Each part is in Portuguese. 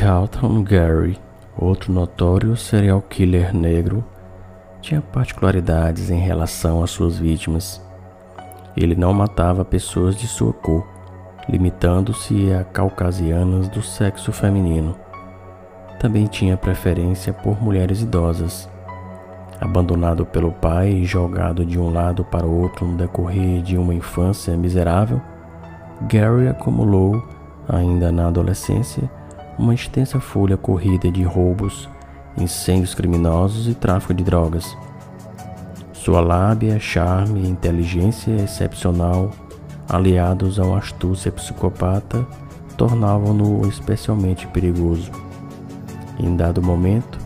Carlton Gary, outro notório serial killer negro, tinha particularidades em relação às suas vítimas. Ele não matava pessoas de sua cor, limitando-se a caucasianas do sexo feminino. Também tinha preferência por mulheres idosas. Abandonado pelo pai e jogado de um lado para o outro no decorrer de uma infância miserável, Gary acumulou, ainda na adolescência, uma extensa folha corrida de roubos, incêndios criminosos e tráfico de drogas. Sua lábia, charme e inteligência excepcional, aliados a uma astúcia psicopata, tornavam-no especialmente perigoso. Em dado momento,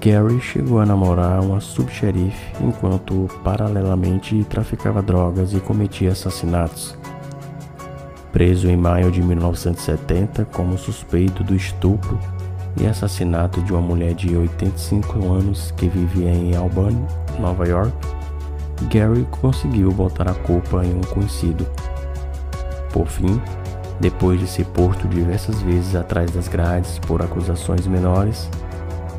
Gary chegou a namorar uma subxerife enquanto paralelamente traficava drogas e cometia assassinatos. Preso em maio de 1970 como suspeito do estupro e assassinato de uma mulher de 85 anos que vivia em Albany, Nova York, Gary conseguiu botar a culpa em um conhecido. Por fim, depois de ser posto diversas vezes atrás das grades por acusações menores,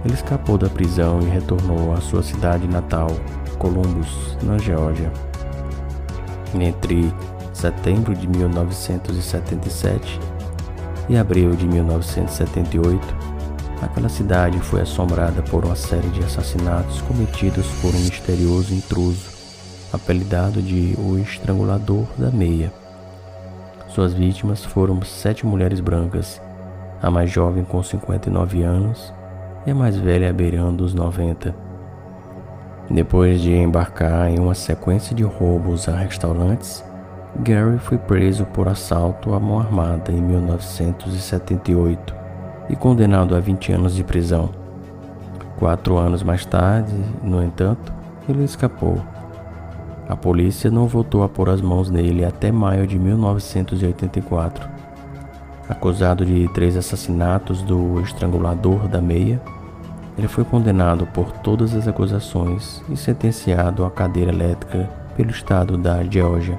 ele escapou da prisão e retornou à sua cidade natal, Columbus, na Geórgia. Entre setembro de 1977 e abril de 1978, aquela cidade foi assombrada por uma série de assassinatos cometidos por um misterioso intruso, apelidado de o Estrangulador da Meia. Suas vítimas foram sete mulheres brancas, a mais jovem com 59 anos e a mais velha beirando os 90. Depois de embarcar em uma sequência de roubos a restaurantes, Gary foi preso por assalto à mão armada em 1978 e condenado a 20 anos de prisão. Quatro anos mais tarde, no entanto, ele escapou. A polícia não voltou a pôr as mãos nele até maio de 1984. Acusado de três assassinatos do estrangulador da meia, ele foi condenado por todas as acusações e sentenciado à cadeira elétrica pelo estado da Geórgia.